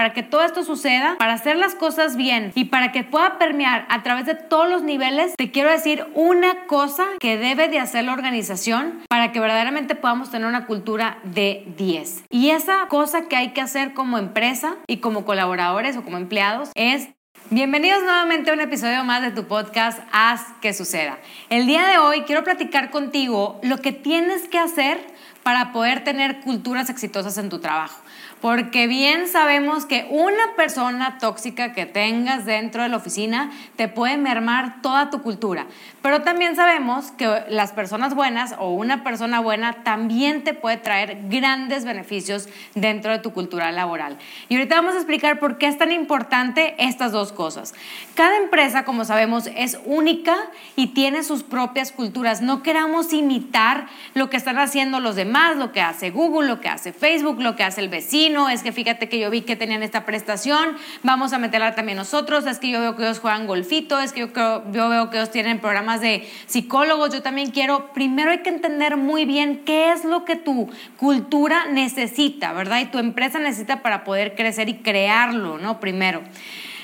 para que todo esto suceda, para hacer las cosas bien y para que pueda permear a través de todos los niveles, te quiero decir una cosa que debe de hacer la organización para que verdaderamente podamos tener una cultura de 10. Y esa cosa que hay que hacer como empresa y como colaboradores o como empleados es Bienvenidos nuevamente a un episodio más de tu podcast Haz que suceda. El día de hoy quiero platicar contigo lo que tienes que hacer para poder tener culturas exitosas en tu trabajo. Porque bien sabemos que una persona tóxica que tengas dentro de la oficina te puede mermar toda tu cultura. Pero también sabemos que las personas buenas o una persona buena también te puede traer grandes beneficios dentro de tu cultura laboral. Y ahorita vamos a explicar por qué es tan importante estas dos cosas. Cada empresa, como sabemos, es única y tiene sus propias culturas. No queramos imitar lo que están haciendo los demás, lo que hace Google, lo que hace Facebook, lo que hace el vecino es que fíjate que yo vi que tenían esta prestación, vamos a meterla también nosotros, es que yo veo que ellos juegan golfito, es que yo, yo veo que ellos tienen programas de psicólogos, yo también quiero, primero hay que entender muy bien qué es lo que tu cultura necesita, ¿verdad? Y tu empresa necesita para poder crecer y crearlo, ¿no? Primero.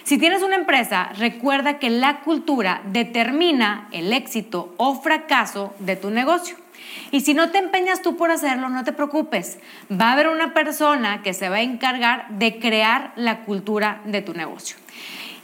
Si tienes una empresa, recuerda que la cultura determina el éxito o fracaso de tu negocio. Y si no te empeñas tú por hacerlo, no te preocupes. Va a haber una persona que se va a encargar de crear la cultura de tu negocio.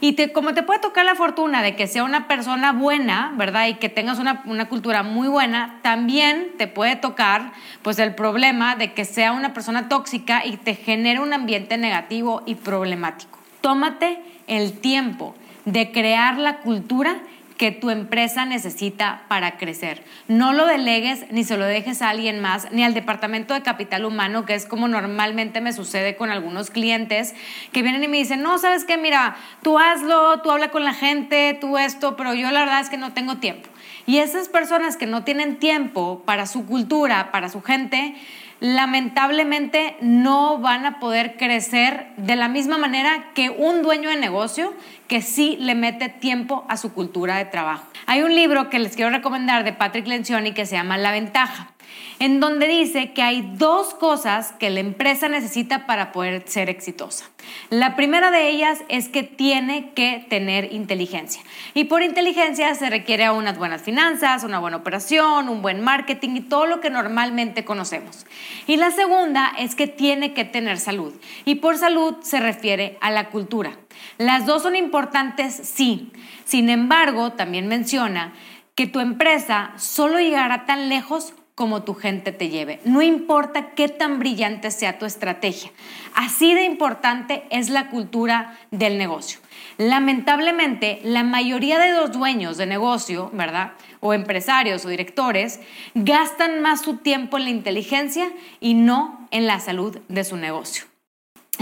Y como te puede tocar la fortuna de que sea una persona buena, ¿verdad? Y que tengas una, una, cultura muy buena, también te puede tocar pues el problema de que sea una persona tóxica y te genere un ambiente negativo y problemático. Tómate el tiempo de crear la cultura que tu empresa necesita para crecer. No lo delegues ni se lo dejes a alguien más, ni al departamento de capital humano, que es como normalmente me sucede con algunos clientes que vienen y me dicen, no, sabes qué, mira, tú hazlo, tú habla con la gente, tú esto, pero yo la verdad es que no tengo tiempo. Y esas personas que no tienen tiempo para su cultura, para su gente, lamentablemente no van a poder crecer de la misma manera que un dueño de negocio que sí le mete tiempo a su cultura de trabajo. Hay un libro que les quiero recomendar de Patrick Lencioni que se llama La ventaja en donde dice que hay dos cosas que la empresa necesita para poder ser exitosa. La primera de ellas es que tiene que tener inteligencia. Y por inteligencia se requiere unas buenas finanzas, una buena operación, un buen marketing y todo lo que normalmente conocemos. Y la segunda es que tiene que tener salud. Y por salud se refiere a la cultura. Las dos son importantes, sí. Sin embargo, también menciona que tu empresa solo llegará tan lejos como tu gente te lleve. No importa qué tan brillante sea tu estrategia. Así de importante es la cultura del negocio. Lamentablemente, la mayoría de los dueños de negocio, ¿verdad? O empresarios o directores, gastan más su tiempo en la inteligencia y no en la salud de su negocio.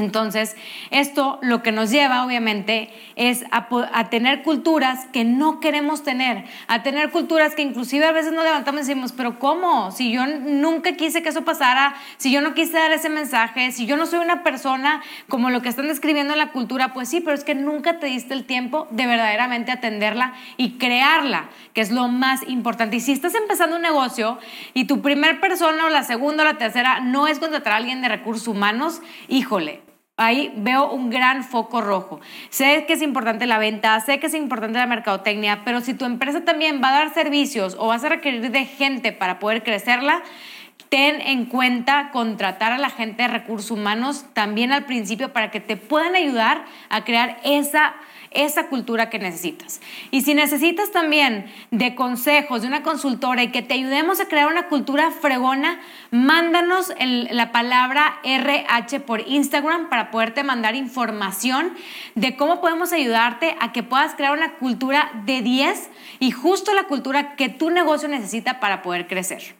Entonces, esto lo que nos lleva, obviamente, es a, tener culturas que no queremos tener, a tener culturas que inclusive a veces nos levantamos y decimos, pero ¿cómo? Si yo nunca quise que eso pasara, si yo no quise dar ese mensaje, si yo no soy una persona como lo que están describiendo en la cultura, pues sí, pero es que nunca te diste el tiempo de verdaderamente atenderla y crearla, que es lo más importante. Y si estás empezando un negocio y tu primer persona o la segunda o la tercera no es contratar a alguien de recursos humanos, híjole, Ahí veo un gran foco rojo. Sé que es importante la venta, sé que es importante la mercadotecnia, pero si tu empresa también va a dar servicios o vas a requerir de gente para poder crecerla, ten en cuenta contratar a la gente de recursos humanos también al principio para que te puedan ayudar a crear esa esa cultura que necesitas. Y si necesitas también de consejos de una consultora y que te ayudemos a crear una cultura fregona, mándanos la palabra RH por Instagram para poderte mandar información de cómo podemos ayudarte a que puedas crear una cultura de 10 y justo la cultura que tu negocio necesita para poder crecer.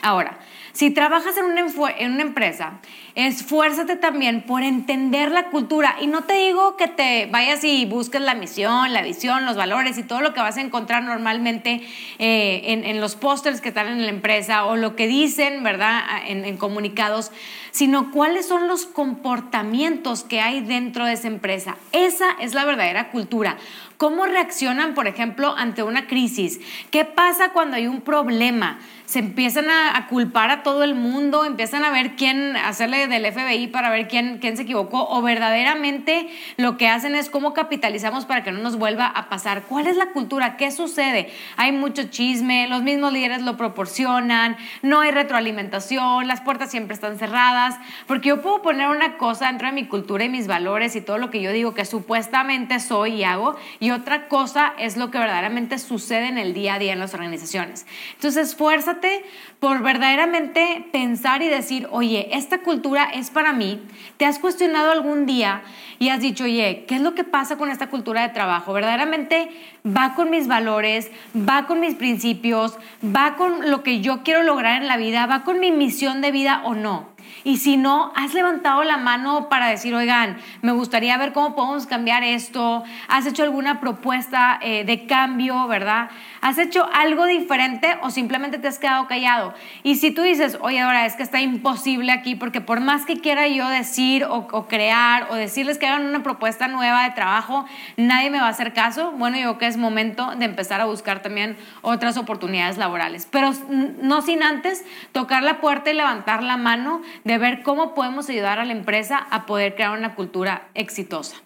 Ahora, si trabajas en una, en una, empresa, esfuérzate también por entender la cultura. Y no te digo que te vayas y busques la misión, la visión, los valores y todo lo que vas a encontrar normalmente eh, en, los pósters que están en la empresa o lo que dicen, ¿verdad?, en, en comunicados. Sino cuáles son los comportamientos que hay dentro de esa empresa. Esa es la verdadera cultura. ¿Cómo reaccionan, por ejemplo, ante una crisis? ¿Qué pasa cuando hay un problema? se empiezan a, culpar a todo el mundo, empiezan a ver quién, hacerle del FBI para ver quién, quién se equivocó, o verdaderamente lo que hacen es cómo capitalizamos para que no nos vuelva a pasar. ¿Cuál es la cultura? ¿Qué sucede? Hay mucho chisme, los mismos líderes lo proporcionan, no hay retroalimentación, las puertas siempre están cerradas, porque yo puedo poner una cosa dentro de mi cultura y mis valores y todo lo que yo digo que supuestamente soy y hago, y otra cosa es lo que verdaderamente sucede en el día a día en las organizaciones. Entonces, esfuérzate por verdaderamente pensar y decir, oye, esta cultura es para mí. ¿Te has cuestionado algún día y has dicho, oye, ¿qué es lo que pasa con esta cultura de trabajo? ¿Verdaderamente va con mis valores, va con mis principios, va con lo que yo quiero lograr en la vida, va con mi misión de vida o no? Y si no, has levantado la mano para decir, oigan, me gustaría ver cómo podemos cambiar esto, has hecho alguna propuesta eh, de cambio, ¿verdad? ¿Has hecho algo diferente o simplemente te has quedado callado? Y si tú dices, oye, ahora es que está imposible aquí, porque por más que quiera yo decir o, o crear o decirles que hagan una propuesta nueva de trabajo, nadie me va a hacer caso, bueno, yo creo que es momento de empezar a buscar también otras oportunidades laborales. Pero no sin antes tocar la puerta y levantar la mano de ver cómo podemos ayudar a la empresa a poder crear una cultura exitosa.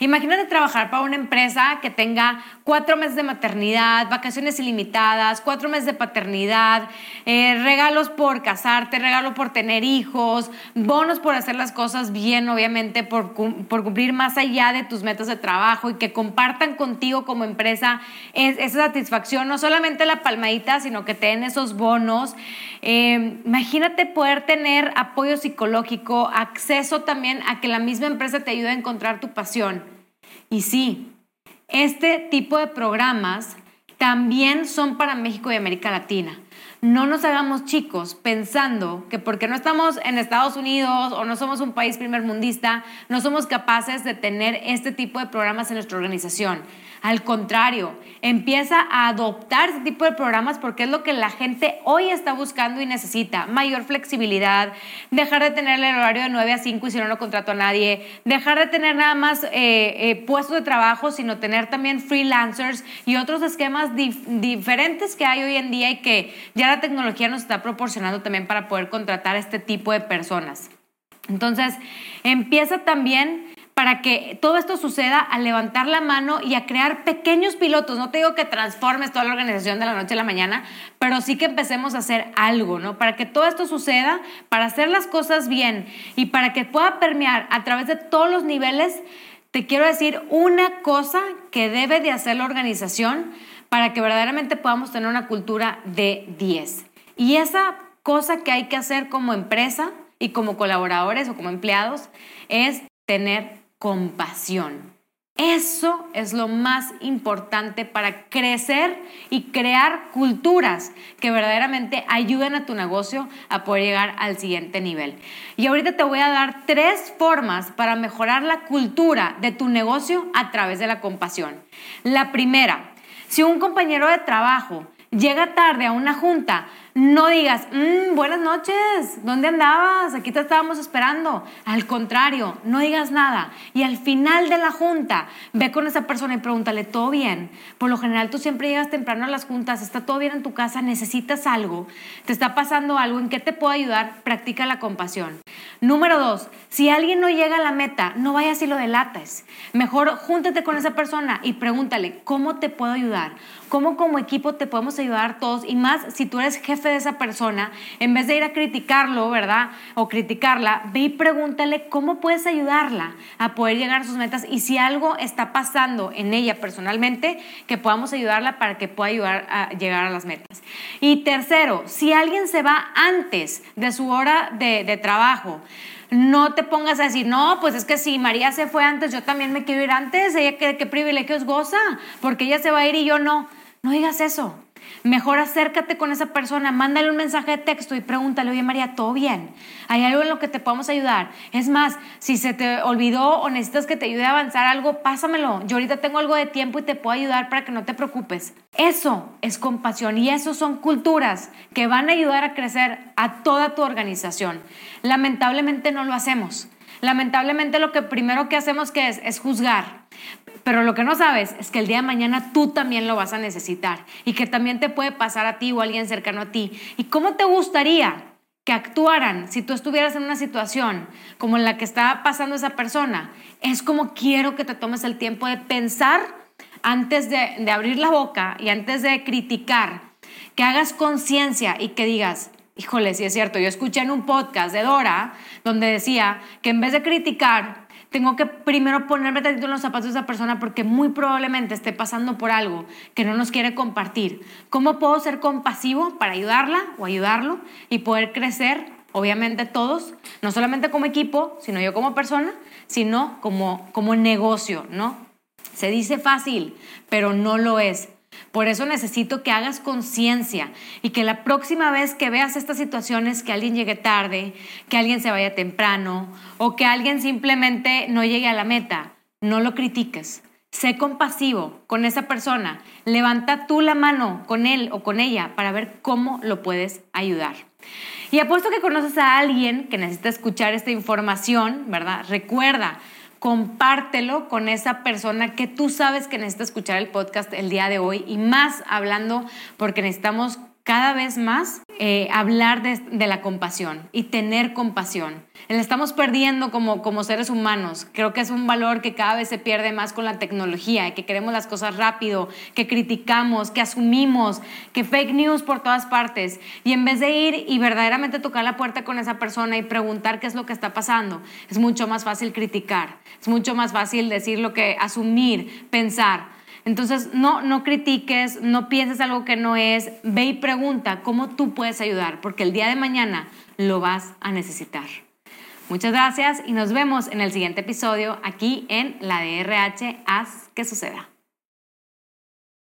Imagínate trabajar para una empresa que tenga cuatro meses de maternidad, vacaciones ilimitadas, cuatro meses de paternidad, eh, regalos por casarte, regalos por tener hijos, bonos por hacer las cosas bien, obviamente, por, cumplir más allá de tus metas de trabajo y que compartan contigo como empresa esa satisfacción, no solamente la palmadita, sino que te den esos bonos. Eh, imagínate poder tener apoyo psicológico, acceso también a que la misma empresa te ayude a encontrar tu pasión. Y sí, este tipo de programas también son para México y América Latina. No nos hagamos chicos pensando que porque no estamos en Estados Unidos o no somos un país primer mundista, no somos capaces de tener este tipo de programas en nuestra organización. Al contrario, empieza a adoptar este tipo de programas porque es lo que la gente hoy está buscando y necesita. Mayor flexibilidad, dejar de tener el horario de 9 a 5 y si no, no contrato a nadie, dejar de tener nada más eh, eh, puestos de trabajo, sino tener también freelancers y otros esquemas diferentes que hay hoy en día y que ya la tecnología nos está proporcionando también para poder contratar a este tipo de personas. Entonces, empieza también para que todo esto suceda a levantar la mano y a crear pequeños pilotos. No te digo que transformes toda la organización de la noche a la mañana, pero sí que empecemos a hacer algo, ¿no? Para que todo esto suceda, para hacer las cosas bien y para que pueda permear a través de todos los niveles, te quiero decir una cosa que debe de hacer la organización para que verdaderamente podamos tener una cultura de 10. Y esa cosa que hay que hacer como empresa y como colaboradores o como empleados es tener compasión. Eso es lo más importante para crecer y crear culturas que verdaderamente ayuden a tu negocio a poder llegar al siguiente nivel. Y ahorita te voy a dar tres formas para mejorar la cultura de tu negocio a través de la compasión. La primera, si un compañero de trabajo llega tarde a una junta, no digas, mm, buenas noches, ¿dónde andabas? Aquí te estábamos esperando. Al contrario, no digas nada. Y al final de la junta, ve con esa persona y pregúntale, ¿todo bien? Por lo general tú siempre llegas temprano a las juntas, ¿está todo bien en tu casa? ¿Necesitas algo? ¿Te está pasando algo? ¿En qué te puedo ayudar? Practica la compasión. Número dos, si alguien no llega a la meta, no vayas y lo delates. Mejor júntate con esa persona y pregúntale, ¿cómo te puedo ayudar? ¿Cómo como equipo te podemos ayudar todos? Y más si tú eres jefe de esa persona, en vez de ir a criticarlo, ¿verdad? O criticarla, ve y pregúntale cómo puedes ayudarla a poder llegar a sus metas y si algo está pasando en ella personalmente, que podamos ayudarla para que pueda ayudar a llegar a las metas. Y tercero, si alguien se va antes de su hora de, trabajo, no te pongas a decir, no, pues es que si María se fue antes, yo también me quiero ir antes, ella qué, qué privilegios goza, porque ella se va a ir y yo no. No digas eso. Mejor acércate con esa persona, mándale un mensaje de texto y pregúntale, oye María, ¿todo bien? ¿Hay algo en lo que te podamos ayudar? Es más, si se te olvidó o necesitas que te ayude a avanzar algo, pásamelo. Yo ahorita tengo algo de tiempo y te puedo ayudar para que no te preocupes. Eso es compasión y eso son culturas que van a ayudar a crecer a toda tu organización. Lamentablemente no lo hacemos. Lamentablemente lo que primero que hacemos que es, juzgar. Pero lo que no sabes es que el día de mañana tú también lo vas a necesitar y que también te puede pasar a ti o a alguien cercano a ti. ¿Y cómo te gustaría que actuaran si tú estuvieras en una situación como en la que está pasando esa persona? Es como quiero que te tomes el tiempo de pensar antes de abrir la boca y antes de criticar, que hagas conciencia y que digas, híjole, sí es cierto, yo escuché en un podcast de Dora donde decía que en vez de criticar, tengo que primero ponerme tantito en los zapatos de esa persona porque muy probablemente esté pasando por algo que no nos quiere compartir. ¿Cómo puedo ser compasivo para ayudarla o ayudarlo y poder crecer, obviamente todos, no solamente como equipo, sino yo como persona, sino como, como negocio, ¿no? Se dice fácil, pero no lo es. Por eso necesito que hagas conciencia y que la próxima vez que veas estas situaciones, que alguien llegue tarde, que alguien se vaya temprano o que alguien simplemente no llegue a la meta, no lo critiques. Sé compasivo con esa persona. Levanta tú la mano con él o con ella para ver cómo lo puedes ayudar. Y apuesto que conoces a alguien que necesita escuchar esta información, ¿verdad? Recuerda, compártelo con esa persona que tú sabes que necesita escuchar el podcast el día de hoy y más hablando porque necesitamos cada vez más eh, hablar de, la compasión y tener compasión. La estamos perdiendo como, seres humanos. Creo que es un valor que cada vez se pierde más con la tecnología, que queremos las cosas rápido, que criticamos, que asumimos, que fake news por todas partes. Y en vez de ir y verdaderamente tocar la puerta con esa persona y preguntar qué es lo que está pasando, es mucho más fácil criticar, es mucho más fácil decir lo que, asumir, pensar. Entonces, no, no critiques, no pienses algo que no es, ve y pregunta cómo tú puedes ayudar, porque el día de mañana lo vas a necesitar. Muchas gracias y nos vemos en el siguiente episodio aquí en la DRH Haz que suceda.